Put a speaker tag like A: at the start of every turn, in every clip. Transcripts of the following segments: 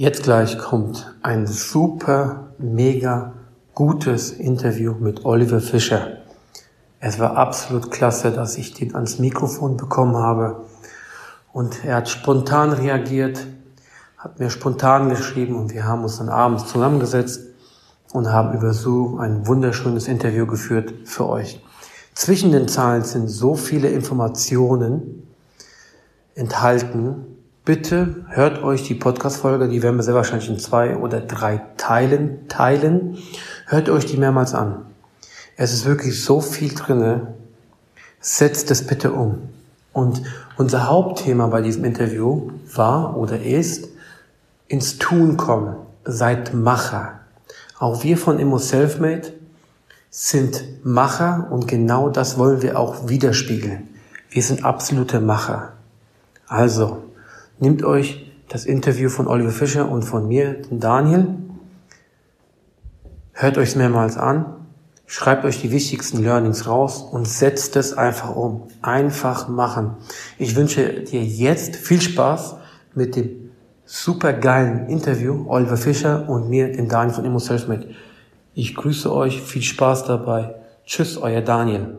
A: Jetzt gleich kommt ein super, mega gutes Interview mit Oliver Fischer. Es war absolut klasse, dass ich den ans Mikrofon bekommen habe. Und er hat spontan reagiert, hat mir spontan geschrieben und wir haben uns dann abends zusammengesetzt und haben über Zoom ein wunderschönes Interview geführt für euch. Zwischen den Zahlen sind so viele Informationen enthalten, Bitte hört euch die Podcast-Folge, die werden wir sehr wahrscheinlich in zwei oder drei Teilen teilen. Hört euch die mehrmals an. Es ist wirklich so viel drinne. Setzt es bitte um. Und unser Hauptthema bei diesem Interview war oder ist ins Tun kommen. Seid Macher. Auch wir von Immo Selfmade sind Macher und genau das wollen wir auch widerspiegeln. Wir sind absolute Macher. Also, Nehmt euch das Interview von Oliver Fischer und von mir, den Daniel. Hört euch mehrmals an. Schreibt euch die wichtigsten Learnings raus und setzt es einfach um. Einfach machen. Ich wünsche dir jetzt viel Spaß mit dem supergeilen Interview Oliver Fischer und mir, dem Daniel von Immo Selfmade. Ich grüße euch. Viel Spaß dabei. Tschüss, euer Daniel.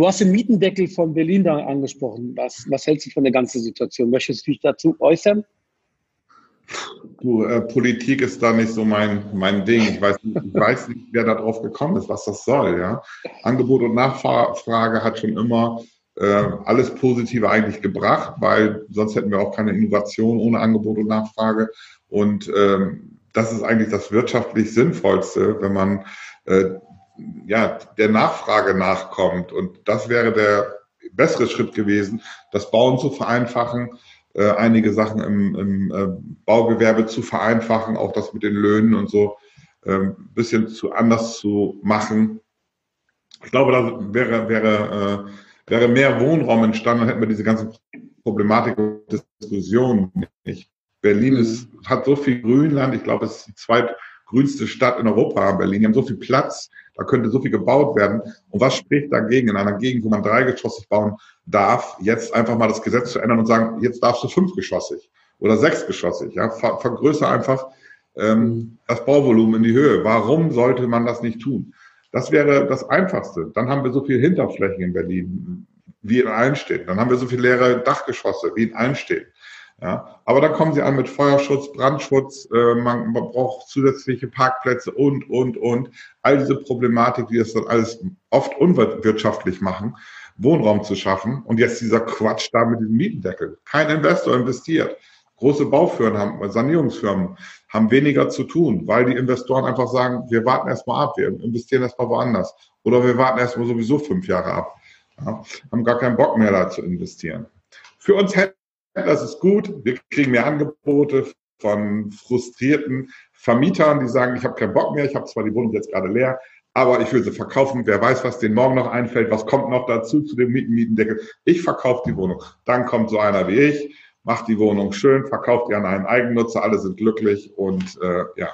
B: Du hast den Mietendeckel von Berlin da angesprochen. Was, was hältst du von der ganzen Situation? Möchtest du dich dazu äußern?
C: Du, äh, Politik ist da nicht so mein, mein Ding. Ich weiß, ich weiß nicht, wer da drauf gekommen ist, was das soll. Ja? Angebot und Nachfrage hat schon immer äh, alles Positive eigentlich gebracht, weil sonst hätten wir auch keine Innovation ohne Angebot und Nachfrage. Und ähm, das ist eigentlich das wirtschaftlich Sinnvollste, wenn man äh, ja, der Nachfrage nachkommt. Und das wäre der bessere Schritt gewesen, das Bauen zu vereinfachen, äh, einige Sachen im, im äh, Baugewerbe zu vereinfachen, auch das mit den Löhnen und so ein ähm, bisschen zu anders zu machen. Ich glaube, da wäre, wäre, äh, wäre mehr Wohnraum entstanden, dann hätten wir diese ganzen Problematik und Diskussionen nicht. Berlin ist, hat so viel Grünland, ich glaube, es ist die zweitgrünste Stadt in Europa, Berlin. Die haben so viel Platz, da könnte so viel gebaut werden. Und was spricht dagegen, in einer Gegend, wo man dreigeschossig bauen darf, jetzt einfach mal das Gesetz zu ändern und sagen, jetzt darfst du fünfgeschossig oder sechsgeschossig. Ja? Ver vergrößere einfach ähm, das Bauvolumen in die Höhe. Warum sollte man das nicht tun? Das wäre das Einfachste. Dann haben wir so viel Hinterflächen in Berlin, wie in allen Städten. Dann haben wir so viele leere Dachgeschosse, wie in allen Städten. Ja, aber dann kommen sie an mit Feuerschutz, Brandschutz, äh, man, man braucht zusätzliche Parkplätze und, und, und. All diese Problematik, die das dann alles oft unwirtschaftlich machen, Wohnraum zu schaffen. Und jetzt dieser Quatsch da mit diesem Mietendeckel. Kein Investor investiert. Große Baufirmen haben, Sanierungsfirmen haben weniger zu tun, weil die Investoren einfach sagen, wir warten erstmal ab, wir investieren erstmal woanders. Oder wir warten erstmal sowieso fünf Jahre ab. Ja, haben gar keinen Bock mehr da zu investieren. Für uns hätte das ist gut. Wir kriegen mehr Angebote von frustrierten Vermietern, die sagen, ich habe keinen Bock mehr, ich habe zwar die Wohnung jetzt gerade leer, aber ich will sie verkaufen. Wer weiß, was denen morgen noch einfällt, was kommt noch dazu zu dem Mietendeckel. Ich verkaufe die Wohnung. Dann kommt so einer wie ich, macht die Wohnung schön, verkauft die an einen Eigennutzer, alle sind glücklich und äh, ja.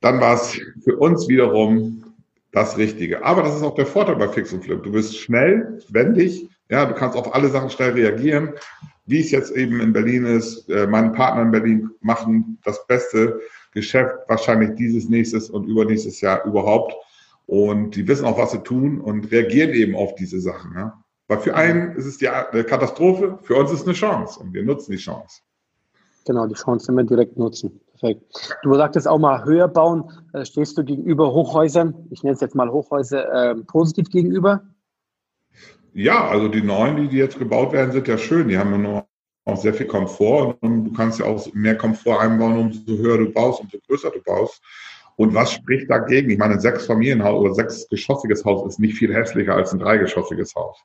C: Dann war es für uns wiederum das Richtige. Aber das ist auch der Vorteil bei Fix und Flip. Du bist schnell, wendig, ja, du kannst auf alle Sachen schnell reagieren. Wie es jetzt eben in Berlin ist, äh, meine Partner in Berlin machen das beste Geschäft wahrscheinlich dieses, nächstes und übernächstes Jahr überhaupt. Und die wissen auch, was sie tun und reagieren eben auf diese Sachen. Ja. Weil für einen ist es die eine Katastrophe, für uns ist es eine Chance und wir nutzen die Chance.
B: Genau, die Chance immer direkt nutzen. Perfekt. Du sagtest auch mal höher bauen. Äh, stehst du gegenüber Hochhäusern, ich nenne es jetzt mal Hochhäuser, äh, positiv gegenüber?
C: Ja, also die neuen, die, die jetzt gebaut werden, sind ja schön. Die haben ja nur auch sehr viel Komfort und du kannst ja auch mehr Komfort einbauen, umso höher du baust, umso größer du baust. Und was spricht dagegen? Ich meine, ein sechsfamilienhaus oder sechsgeschossiges Haus ist nicht viel hässlicher als ein dreigeschossiges Haus.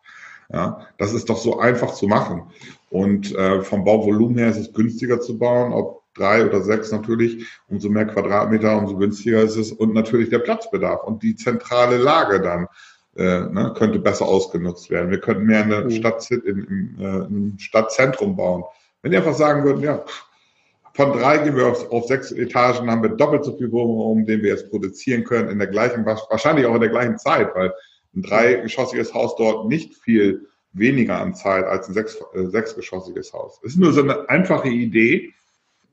C: Ja, das ist doch so einfach zu machen. Und äh, vom Bauvolumen her ist es günstiger zu bauen, ob drei oder sechs natürlich, umso mehr Quadratmeter, umso günstiger ist es und natürlich der Platzbedarf und die zentrale Lage dann äh, ne, könnte besser ausgenutzt werden. Wir könnten mehr in der mhm. Stadt, in, in, äh, im Stadtzentrum bauen. Wenn die einfach sagen würden, ja, von drei gehen wir auf, auf sechs Etagen, haben wir doppelt so viel Wohnraum, den wir jetzt produzieren können, in der gleichen, wahrscheinlich auch in der gleichen Zeit, weil ein dreigeschossiges Haus dort nicht viel weniger an Zeit als ein sechs, äh, sechsgeschossiges Haus. Es ist nur so eine einfache Idee,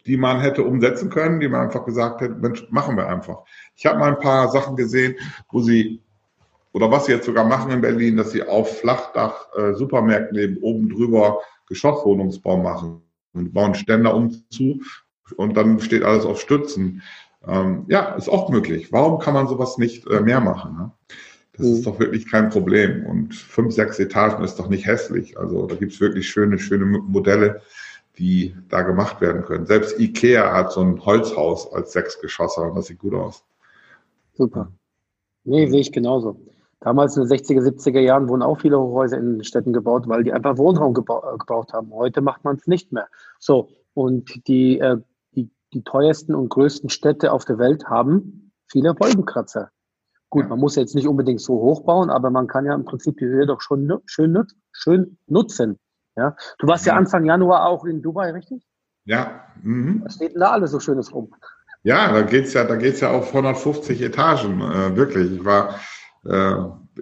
C: die man hätte umsetzen können, die man einfach gesagt hätte, Mensch, machen wir einfach. Ich habe mal ein paar Sachen gesehen, wo sie, oder was sie jetzt sogar machen in Berlin, dass sie auf Flachdach äh, Supermärkten eben oben drüber Geschosswohnungsbau machen und bauen Ständer um zu und dann steht alles auf Stützen. Ähm, ja, ist auch möglich. Warum kann man sowas nicht äh, mehr machen? Ne? Das ist mhm. doch wirklich kein Problem. Und fünf, sechs Etagen ist doch nicht hässlich. Also da gibt es wirklich schöne, schöne Modelle die da gemacht werden können. Selbst Ikea hat so ein Holzhaus als Sechsgeschosser und das sieht gut aus.
B: Super. Nee, sehe ich genauso. Damals in den 60er, 70er Jahren wurden auch viele Hochhäuser in den Städten gebaut, weil die einfach Wohnraum gebau gebraucht haben. Heute macht man es nicht mehr. So, und die, äh, die, die teuersten und größten Städte auf der Welt haben viele Wolkenkratzer. Gut, man muss jetzt nicht unbedingt so hoch bauen, aber man kann ja im Prinzip die Höhe doch schon schön, schön nutzen. Ja? Du warst ja. Anfang Januar auch in Dubai, richtig?
C: Ja.
B: Mhm. Was steht denn da alles so Schönes rum?
C: Ja, da geht's ja, da geht's ja auf 150 Etagen, äh, wirklich. Ich war äh,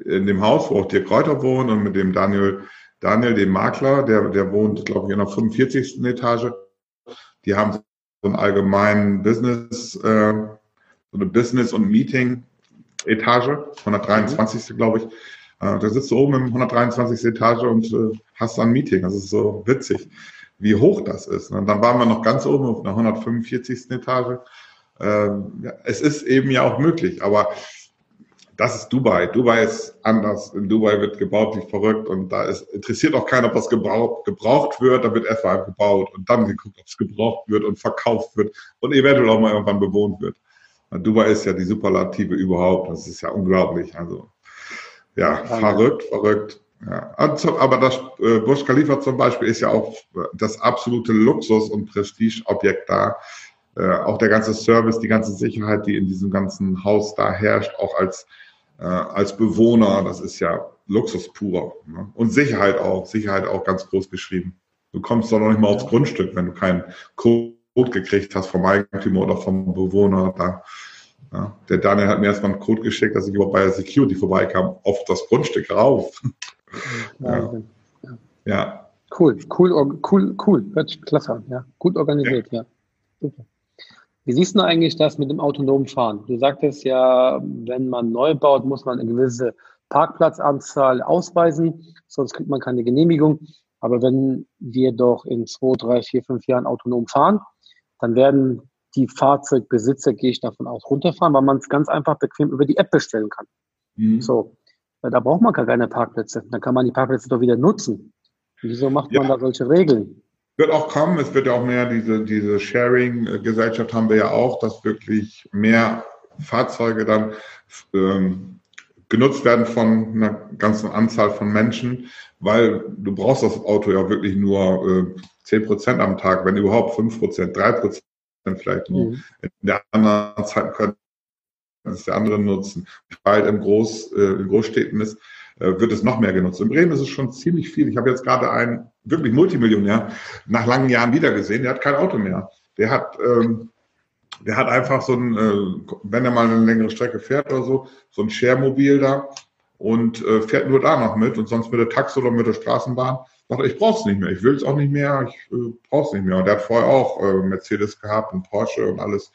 C: in dem Haus, wo auch Dirk Kräuter wohnt und mit dem Daniel, Daniel, dem Makler, der, der wohnt, glaube ich, in der 45. Etage. Die haben so einen allgemeinen Business, äh, so eine Business- und Meeting-Etage, 123. Mhm. glaube ich. Äh, da sitzt du oben im 123. Etage und äh, hast ein Meeting. Das ist so witzig, wie hoch das ist. Und dann waren wir noch ganz oben auf der 145. Etage. Ähm, es ist eben ja auch möglich, aber das ist Dubai. Dubai ist anders. In Dubai wird gebaut wie verrückt und da ist, interessiert auch keiner, ob was gebraucht, gebraucht wird. Da wird erstmal gebaut und dann geguckt, ob es gebraucht wird und verkauft wird und eventuell auch mal irgendwann bewohnt wird. Dubai ist ja die Superlative überhaupt. Das ist ja unglaublich. Also ja, verrückt, verrückt. Ja. Aber das äh, Burj Khalifa zum Beispiel ist ja auch das absolute Luxus- und Prestigeobjekt da. Äh, auch der ganze Service, die ganze Sicherheit, die in diesem ganzen Haus da herrscht, auch als, äh, als Bewohner, das ist ja Luxus pur. Ne? Und Sicherheit auch, Sicherheit auch ganz groß geschrieben. Du kommst doch noch nicht mal aufs Grundstück, wenn du keinen Code gekriegt hast vom Eigentümer oder vom Bewohner. Da ja, der Daniel hat mir erstmal einen Code geschickt, dass ich überhaupt bei der Security vorbeikam, auf das Grundstück rauf.
B: Ja. ja. Cool, cool, cool, cool. Hört sich klasse an. Ja. Gut organisiert, ja. ja. Super. Wie siehst du eigentlich das mit dem autonomen Fahren? Du sagtest ja, wenn man neu baut, muss man eine gewisse Parkplatzanzahl ausweisen, sonst kriegt man keine Genehmigung. Aber wenn wir doch in zwei, drei, vier, fünf Jahren autonom fahren, dann werden die Fahrzeugbesitzer, gehe ich davon aus, runterfahren, weil man es ganz einfach bequem über die App bestellen kann. Mhm. So, da braucht man gar keine Parkplätze. Dann kann man die Parkplätze doch wieder nutzen. Wieso macht ja. man da solche Regeln?
C: Wird auch kommen, es wird ja auch mehr, diese, diese Sharing-Gesellschaft haben wir ja auch, dass wirklich mehr Fahrzeuge dann ähm, genutzt werden von einer ganzen Anzahl von Menschen, weil du brauchst das Auto ja wirklich nur äh, 10 Prozent am Tag, wenn überhaupt 5 Prozent, 3 Prozent vielleicht nur. Mhm. In der anderen Zeit können es der andere nutzen. Weil im Groß, äh, in Großstädten ist, äh, wird es noch mehr genutzt. In Bremen ist es schon ziemlich viel. Ich habe jetzt gerade einen wirklich Multimillionär nach langen Jahren wiedergesehen, der hat kein Auto mehr. Der hat, ähm, der hat einfach so ein, äh, wenn er mal eine längere Strecke fährt oder so, so ein Share-Mobil da und äh, fährt nur da noch mit und sonst mit der Taxi oder mit der Straßenbahn sagt, ich brauche es nicht mehr, ich will es auch nicht mehr, ich äh, brauche es nicht mehr. Und der hat vorher auch äh, Mercedes gehabt und Porsche und alles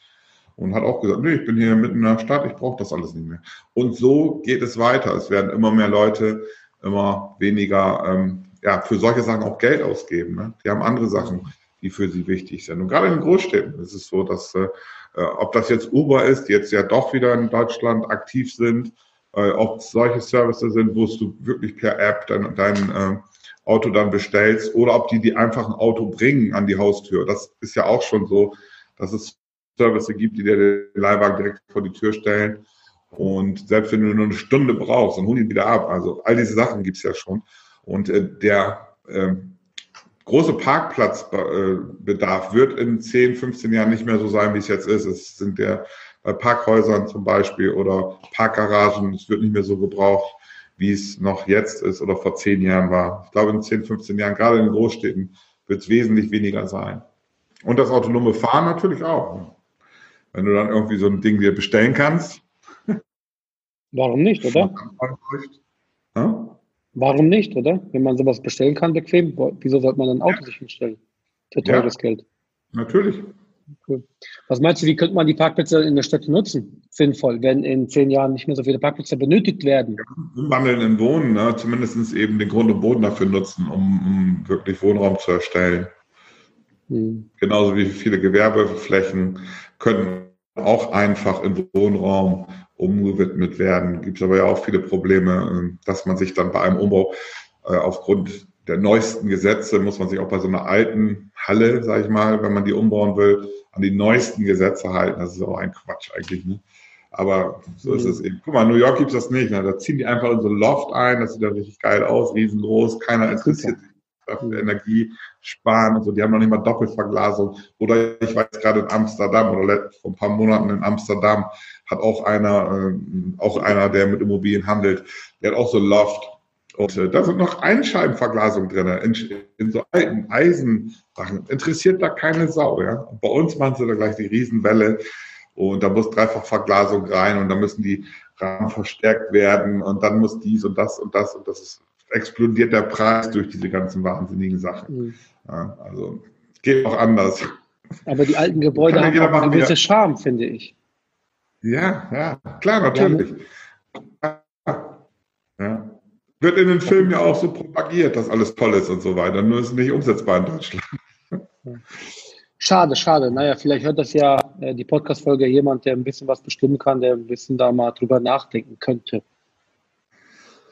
C: und hat auch gesagt, nee, ich bin hier mitten in der Stadt, ich brauche das alles nicht mehr. Und so geht es weiter. Es werden immer mehr Leute immer weniger ähm, ja, für solche Sachen auch Geld ausgeben. Ne? Die haben andere Sachen, die für sie wichtig sind. Und gerade in den Großstädten ist es so, dass äh, äh ob das jetzt Uber ist, die jetzt ja doch wieder in Deutschland aktiv sind, äh, ob solche Services sind, wo du wirklich per App dein, dein äh, Auto dann bestellst oder ob die die einfach ein Auto bringen an die Haustür. Das ist ja auch schon so, dass es Services gibt, die dir den Leihwagen direkt vor die Tür stellen. Und selbst wenn du nur eine Stunde brauchst, dann holen die wieder ab. Also all diese Sachen gibt's ja schon. Und äh, der äh, große Parkplatzbedarf wird in 10, 15 Jahren nicht mehr so sein, wie es jetzt ist. Es sind der bei Parkhäusern zum Beispiel oder Parkgaragen, es wird nicht mehr so gebraucht, wie es noch jetzt ist oder vor zehn Jahren war. Ich glaube, in 10, 15 Jahren, gerade in Großstädten, wird es wesentlich weniger sein. Und das autonome Fahren natürlich auch. Wenn du dann irgendwie so ein Ding dir bestellen kannst.
B: Warum nicht, oder? Warum nicht, oder? Wenn man sowas bestellen kann, bequem, wieso sollte man ein Auto ja. sich hinstellen? Für teures ja. Geld.
C: Natürlich.
B: Cool. Was meinst du, wie könnte man die Parkplätze in der Stadt nutzen? Sinnvoll, wenn in zehn Jahren nicht mehr so viele Parkplätze benötigt werden?
C: umwandeln in Wohnen, ne? zumindest eben den Grund und Boden dafür nutzen, um, um wirklich Wohnraum zu erstellen. Hm. Genauso wie viele Gewerbeflächen können auch einfach in Wohnraum umgewidmet werden. Gibt es aber ja auch viele Probleme, äh, dass man sich dann bei einem Umbau äh, aufgrund der neuesten Gesetze muss man sich auch bei so einer alten Halle, sage ich mal, wenn man die umbauen will, an die neuesten Gesetze halten. Das ist auch ein Quatsch eigentlich. Ne? Aber so ist mhm. es eben. Guck mal, New York gibt es das nicht. Ne? Da ziehen die einfach in so ein Loft ein, das sieht dann richtig geil aus, riesengroß, keiner interessiert sich dafür Energie sparen und so. Die haben noch nicht mal Doppelverglasung. Oder ich weiß gerade in Amsterdam oder vor ein paar Monaten in Amsterdam hat auch einer, äh, auch einer, der mit Immobilien handelt, der hat auch so Loft und äh, da sind noch Einscheibenverglasungen drin, in, in so alten Eisensachen. Interessiert da keine Sau. Ja? Und bei uns machen sie da gleich die Riesenwelle und da muss dreifach Verglasung rein und da müssen die Rahmen verstärkt werden und dann muss dies und das und das und das ist, explodiert der Preis durch diese ganzen wahnsinnigen Sachen. Mhm. Ja, also geht auch anders.
B: Aber die alten Gebäude haben auch einen gewissen Charme, finde ich.
C: Ja, ja, klar, natürlich. Ja. ja. Wird in den Filmen ja auch so propagiert, dass alles toll ist und so weiter. Nur ist es nicht umsetzbar in Deutschland.
B: Schade, schade. Naja, vielleicht hört das ja äh, die Podcast-Folge jemand, der ein bisschen was bestimmen kann, der ein bisschen da mal drüber nachdenken könnte.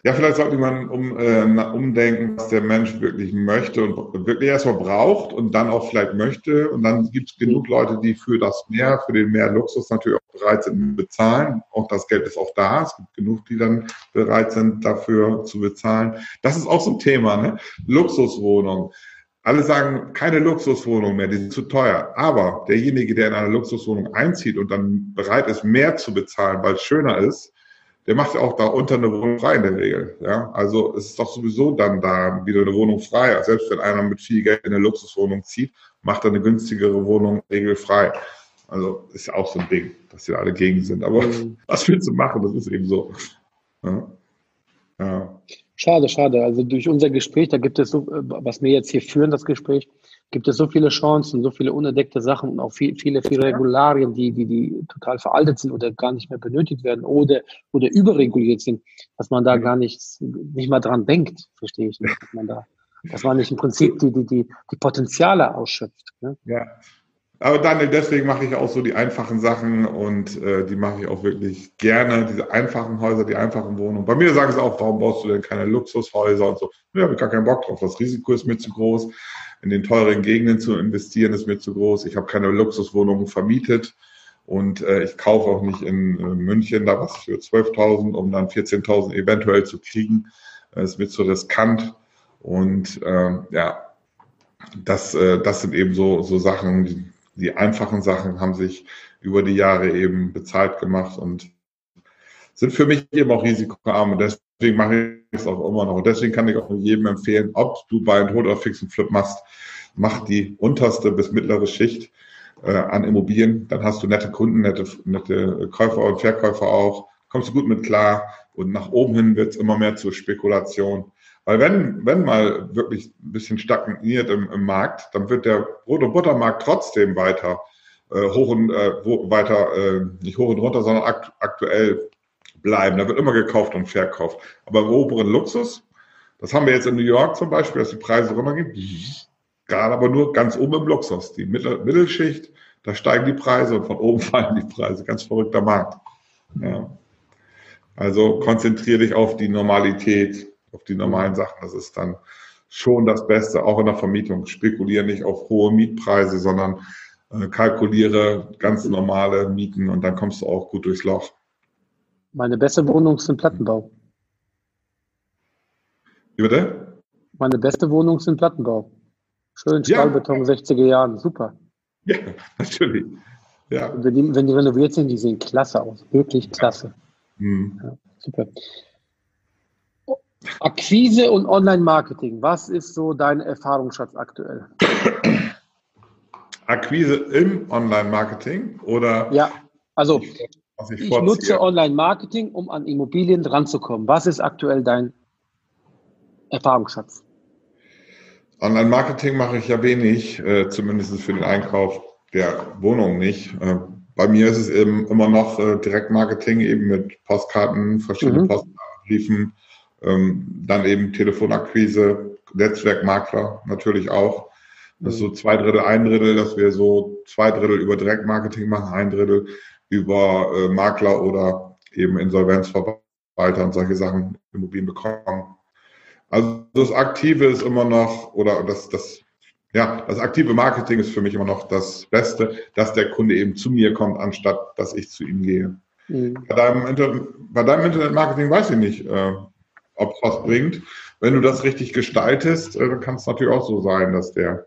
C: Ja, vielleicht sollte man um, äh, umdenken, was der Mensch wirklich möchte und wirklich erstmal braucht und dann auch vielleicht möchte. Und dann gibt es genug Leute, die für das mehr, für den mehr Luxus natürlich auch bereit sind zu bezahlen. Auch das Geld ist auch da. Es gibt genug, die dann bereit sind, dafür zu bezahlen. Das ist auch so ein Thema, ne? Luxuswohnung. Alle sagen, keine Luxuswohnung mehr, die sind zu teuer. Aber derjenige, der in eine Luxuswohnung einzieht und dann bereit ist, mehr zu bezahlen, weil es schöner ist, der macht ja auch da unter eine Wohnung frei in der Regel. Ja, also es ist doch sowieso dann da wieder eine Wohnung frei. Selbst wenn einer mit viel Geld in eine Luxuswohnung zieht, macht er eine günstigere Wohnung regelfrei. Also ist ja auch so ein Ding, dass wir alle gegen sind. Aber mhm. was willst du machen? Das ist eben so. Ja.
B: ja. Schade, schade. Also durch unser Gespräch, da gibt es so, äh, was wir jetzt hier führen, das Gespräch, gibt es so viele Chancen, so viele unentdeckte Sachen und auch viel, viele, viele Regularien, die, die, die total veraltet sind oder gar nicht mehr benötigt werden oder, oder überreguliert sind, dass man da gar nicht, nicht mal dran denkt, verstehe ich nicht, dass man da, dass man nicht im Prinzip die, die, die, die Potenziale ausschöpft. Ne?
C: Ja, aber Daniel, deswegen mache ich auch so die einfachen Sachen und äh, die mache ich auch wirklich gerne, diese einfachen Häuser, die einfachen Wohnungen. Bei mir sagen sie auch, warum baust du denn keine Luxushäuser und so? Ja, habe ich gar keinen Bock drauf. Das Risiko ist mir zu groß. In den teuren Gegenden zu investieren ist mir zu groß. Ich habe keine Luxuswohnungen vermietet und äh, ich kaufe auch nicht in äh, München da was für 12.000, um dann 14.000 eventuell zu kriegen. Das ist mir zu riskant und äh, ja, das, äh, das sind eben so, so Sachen, die einfachen Sachen haben sich über die Jahre eben bezahlt gemacht und sind für mich eben auch risikoarm. Und deswegen mache ich es auch immer noch. Und deswegen kann ich auch jedem empfehlen, ob du bei einem Tod oder Fix und Flip machst, mach die unterste bis mittlere Schicht äh, an Immobilien. Dann hast du nette Kunden, nette, nette Käufer und Verkäufer auch. Kommst du gut mit klar. Und nach oben hin wird es immer mehr zur Spekulation. Weil wenn, wenn mal wirklich ein bisschen stagniert im, im Markt, dann wird der Brot- und Buttermarkt trotzdem weiter äh, hoch und äh, weiter, äh, nicht hoch und runter, sondern akt, aktuell bleiben. Da wird immer gekauft und verkauft. Aber im oberen Luxus, das haben wir jetzt in New York zum Beispiel, dass die Preise runtergehen, gerade aber nur ganz oben im Luxus. Die Mittel, Mittelschicht, da steigen die Preise und von oben fallen die Preise. Ganz verrückter Markt. Ja. Also konzentriere dich auf die Normalität auf die normalen Sachen. Das ist dann schon das Beste, auch in der Vermietung. Spekuliere nicht auf hohe Mietpreise, sondern äh, kalkuliere ganz normale Mieten und dann kommst du auch gut durchs Loch.
B: Meine beste Wohnung ist ein Plattenbau.
C: Wie bitte?
B: Meine beste Wohnung ist in Plattenbau. Schön Stahlbeton, ja. 60er Jahren, super.
C: Ja, natürlich. Ja.
B: Wenn die, wenn die renoviert sind, die sehen klasse aus, wirklich klasse. Mhm. Ja, super. Akquise und Online-Marketing, was ist so dein Erfahrungsschatz aktuell?
C: Akquise im Online-Marketing oder?
B: Ja, also ich, ich nutze Online-Marketing, um an Immobilien ranzukommen. Was ist aktuell dein Erfahrungsschatz?
C: Online-Marketing mache ich ja wenig, äh, zumindest für den Einkauf der Wohnung nicht. Äh, bei mir ist es eben immer noch äh, Direktmarketing, eben mit Postkarten, verschiedenen mhm. Postkartenbriefen, ähm, dann eben Telefonakquise, Netzwerkmakler natürlich auch. Das ist so zwei Drittel, ein Drittel, dass wir so zwei Drittel über Direktmarketing machen, ein Drittel über äh, Makler oder eben Insolvenzverwalter und solche Sachen Immobilien bekommen. Also das Aktive ist immer noch, oder das, das, ja, das aktive Marketing ist für mich immer noch das Beste, dass der Kunde eben zu mir kommt, anstatt dass ich zu ihm gehe. Mhm. Bei, deinem Inter bei deinem Internetmarketing weiß ich nicht, äh, ob es was bringt. Wenn du das richtig gestaltest, äh, dann kann es natürlich auch so sein, dass der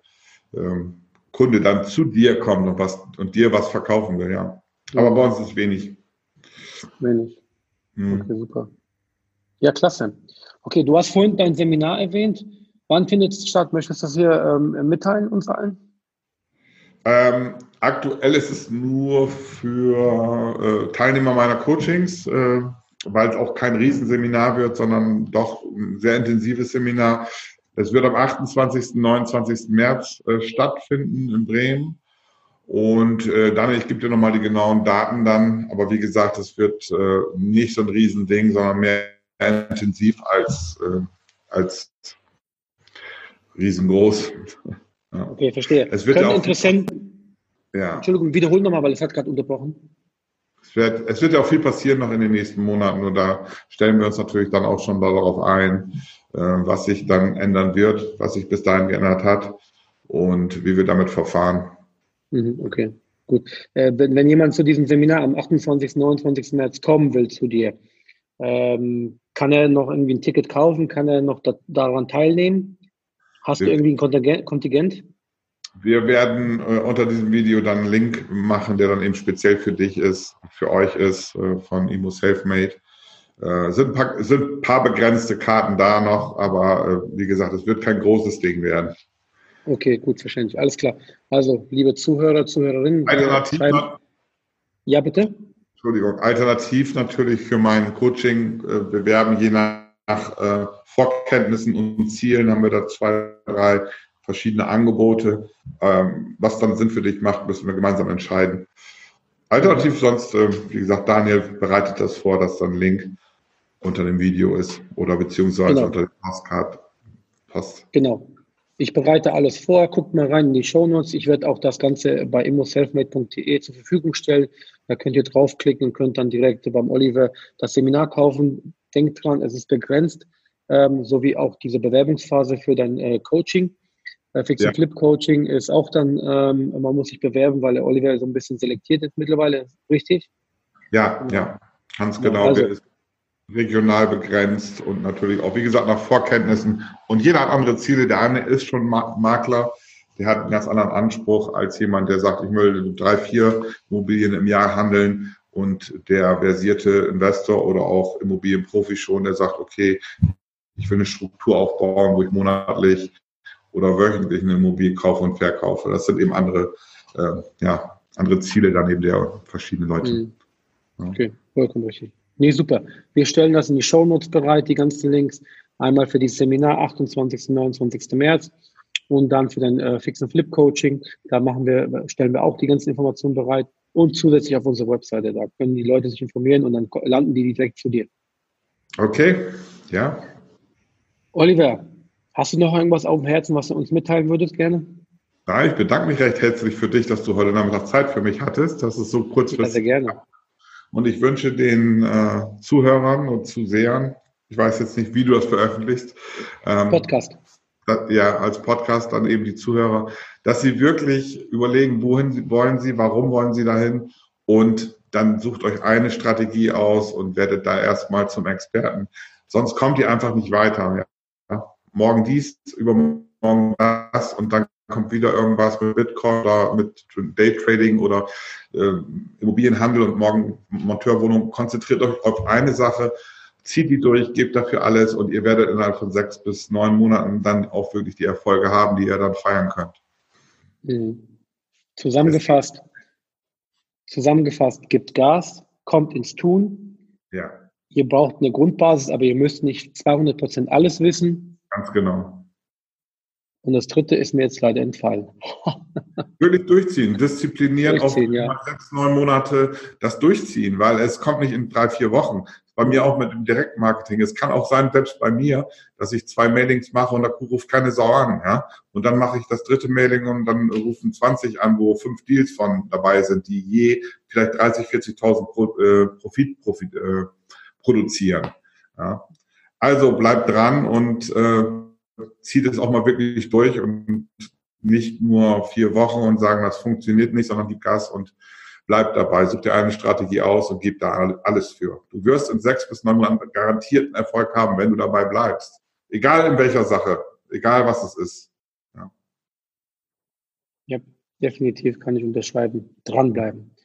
C: ähm, Kunde dann zu dir kommt und, was, und dir was verkaufen will, ja. Aber bei uns ist wenig.
B: Wenig. Hm. Okay, super. Ja, klasse. Okay, du hast vorhin dein Seminar erwähnt. Wann findet es statt? Möchtest du das hier ähm, mitteilen uns allen?
C: Ähm, aktuell ist es nur für äh, Teilnehmer meiner Coachings, äh, weil es auch kein Riesenseminar wird, sondern doch ein sehr intensives Seminar. Es wird am 28. 29. März äh, stattfinden in Bremen. Und äh, dann, ich gebe dir nochmal die genauen Daten dann, aber wie gesagt, es wird äh, nicht so ein Riesending, sondern mehr intensiv als, äh, als riesengroß.
B: ja. Okay, verstehe.
C: Es wird
B: Können Interessenten, ja. Entschuldigung, wiederholen nochmal, weil es hat gerade unterbrochen.
C: Es wird, es wird ja auch viel passieren noch in den nächsten Monaten und da stellen wir uns natürlich dann auch schon darauf ein, äh, was sich dann ändern wird, was sich bis dahin geändert hat und wie wir damit verfahren.
B: Mhm, okay, gut. Äh, wenn, wenn jemand zu diesem Seminar am 28., 29. März kommen will zu dir, ähm, kann er noch irgendwie ein Ticket kaufen? Kann er noch da, daran teilnehmen? Hast wir, du irgendwie ein Kontingent?
C: Wir werden äh, unter diesem Video dann einen Link machen, der dann eben speziell für dich ist, für euch ist, äh, von Imo Selfmade. Äh, sind, paar, sind ein paar begrenzte Karten da noch, aber äh, wie gesagt, es wird kein großes Ding werden.
B: Okay, gut, verständlich. Alles klar. Also, liebe Zuhörer, Zuhörerinnen.
C: Alternativ.
B: Ja, bitte.
C: Entschuldigung. Alternativ natürlich für mein Coaching äh, bewerben, je nach, nach äh, Vorkenntnissen und Zielen haben wir da zwei, drei verschiedene Angebote. Ähm, was dann Sinn für dich macht, müssen wir gemeinsam entscheiden. Alternativ sonst, äh, wie gesagt, Daniel bereitet das vor, dass dann Link unter dem Video ist oder beziehungsweise genau. unter dem Postcard passt.
B: Genau. Ich bereite alles vor, guckt mal rein in die Shownotes. Ich werde auch das Ganze bei immoselfmade.de zur Verfügung stellen. Da könnt ihr draufklicken und könnt dann direkt beim Oliver das Seminar kaufen. Denkt dran, es ist begrenzt, ähm, sowie auch diese Bewerbungsphase für dein äh, Coaching. Äh, Fix ja. Flip Coaching ist auch dann, ähm, man muss sich bewerben, weil der Oliver so ein bisschen selektiert ist mittlerweile, richtig?
C: Ja, ja, ganz genau. Also, regional begrenzt und natürlich auch, wie gesagt, nach Vorkenntnissen. Und jeder hat andere Ziele. Der eine ist schon Makler, der hat einen ganz anderen Anspruch als jemand, der sagt, ich will drei, vier Immobilien im Jahr handeln. Und der versierte Investor oder auch Immobilienprofi schon, der sagt, okay, ich will eine Struktur aufbauen, wo ich monatlich oder wöchentlich eine Immobilie kaufe und verkaufe. Das sind eben andere, äh, ja, andere Ziele daneben der verschiedenen Leute. Mhm.
B: Okay, vollkommen richtig. Nee, super. Wir stellen das in die Shownotes bereit, die ganzen Links. Einmal für dieses Seminar, 28. 29. März und dann für dein äh, Fix and Flip Coaching. Da machen wir, stellen wir auch die ganzen Informationen bereit und zusätzlich auf unserer Webseite. Da können die Leute sich informieren und dann landen die direkt zu dir.
C: Okay, ja.
B: Oliver, hast du noch irgendwas auf dem Herzen, was du uns mitteilen würdest gerne?
C: Ja, ich bedanke mich recht herzlich für dich, dass du heute Nachmittag Zeit für mich hattest. Das ist so kurzfristig. Ja,
B: sehr gerne.
C: Und ich wünsche den äh, Zuhörern und Zusehern, ich weiß jetzt nicht, wie du das veröffentlichst.
B: Ähm, Podcast.
C: Das, ja, als Podcast dann eben die Zuhörer, dass sie wirklich überlegen, wohin wollen sie, warum wollen sie dahin und dann sucht euch eine Strategie aus und werdet da erstmal zum Experten. Sonst kommt ihr einfach nicht weiter. Ja? Morgen dies, übermorgen das und dann kommt wieder irgendwas mit Bitcoin oder mit Daytrading oder äh, Immobilienhandel und morgen Monteurwohnung. Konzentriert euch auf eine Sache, zieht die durch, gebt dafür alles und ihr werdet innerhalb von sechs bis neun Monaten dann auch wirklich die Erfolge haben, die ihr dann feiern könnt.
B: Mhm. Zusammengefasst, zusammengefasst, gibt Gas, kommt ins Tun.
C: Ja.
B: Ihr braucht eine Grundbasis, aber ihr müsst nicht 200 Prozent alles wissen.
C: Ganz genau.
B: Und das dritte ist mir jetzt leider entfallen.
C: Wirklich durchziehen, disziplinieren durchziehen, auf ja. sechs, neun Monate das durchziehen, weil es kommt nicht in drei, vier Wochen. Bei mir auch mit dem Direktmarketing. Es kann auch sein, selbst bei mir, dass ich zwei Mailings mache und da ruft keine Sau an, ja. Und dann mache ich das dritte Mailing und dann rufen 20 an, wo fünf Deals von dabei sind, die je vielleicht 30, 40.000 Pro, äh, Profit, Profit äh, produzieren. Ja. Also bleibt dran und äh, zieht es auch mal wirklich durch und nicht nur vier Wochen und sagen, das funktioniert nicht, sondern gib Gas und bleib dabei, such dir eine Strategie aus und gib da alles für. Du wirst in sechs bis neun Monaten garantierten Erfolg haben, wenn du dabei bleibst. Egal in welcher Sache, egal was es ist. Ja,
B: ja definitiv kann ich unterschreiben. Dranbleiben.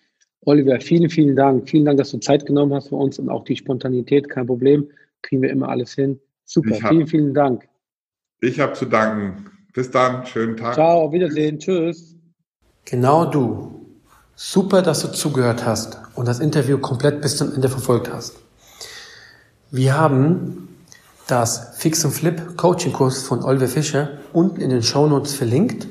B: Oliver, vielen, vielen Dank. Vielen Dank, dass du Zeit genommen hast für uns und auch die Spontanität. Kein Problem. Kriegen wir immer alles hin. Super. vielen, vielen Dank.
C: Ich habe zu danken. Bis dann, schönen Tag.
B: Ciao, auf Wiedersehen, tschüss.
A: Genau du. Super, dass du zugehört hast und das Interview komplett bis zum Ende verfolgt hast. Wir haben das Fix und Flip Coaching Kurs von Oliver Fischer unten in den Show Notes verlinkt,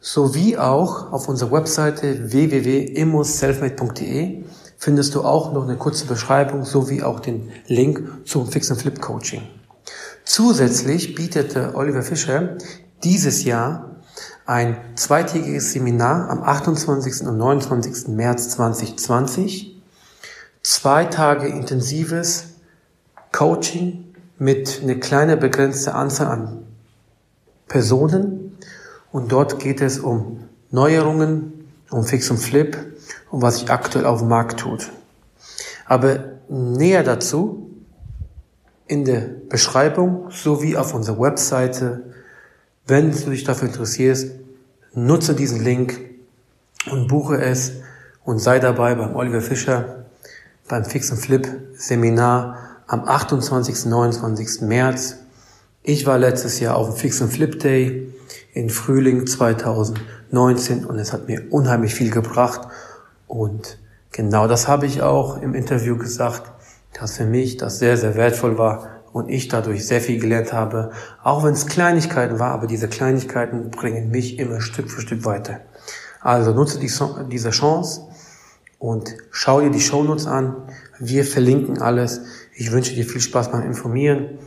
A: sowie auch auf unserer Webseite www.immoselfmade.de findest du auch noch eine kurze Beschreibung sowie auch den Link zum Fix und Flip Coaching. Zusätzlich bietete Oliver Fischer dieses Jahr ein zweitägiges Seminar am 28. und 29. März 2020. Zwei Tage intensives Coaching mit einer kleinen begrenzten Anzahl an Personen. Und dort geht es um Neuerungen, um Fix und Flip und was sich aktuell auf dem Markt tut. Aber näher dazu in der Beschreibung sowie auf unserer Webseite. Wenn du dich dafür interessierst, nutze diesen Link und buche es und sei dabei beim Oliver Fischer beim Fix and Flip Seminar am 28. 29. März. Ich war letztes Jahr auf dem Fix and Flip Day in Frühling 2019 und es hat mir unheimlich viel gebracht und genau das habe ich auch im Interview gesagt dass für mich das sehr, sehr wertvoll war und ich dadurch sehr viel gelernt habe, auch wenn es Kleinigkeiten war, aber diese Kleinigkeiten bringen mich immer Stück für Stück weiter. Also nutze die, diese Chance und schau dir die Shownotes an. Wir verlinken alles. Ich wünsche dir viel Spaß beim Informieren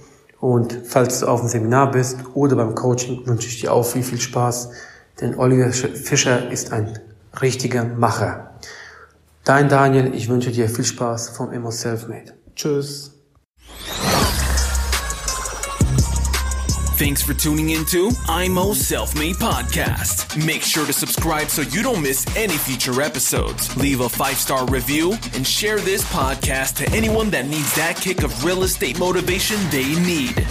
A: und falls du auf dem Seminar bist oder beim Coaching, wünsche ich dir auch viel, viel Spaß, denn Oliver Fischer ist ein richtiger Macher. Dein Daniel, ich wünsche dir viel Spaß vom Immo Selfmade. Tschüss.
D: Thanks for tuning into IMO Self Made Podcast. Make sure to subscribe so you don't miss any future episodes. Leave a five star review and share this podcast to anyone that needs that kick of real estate motivation they need.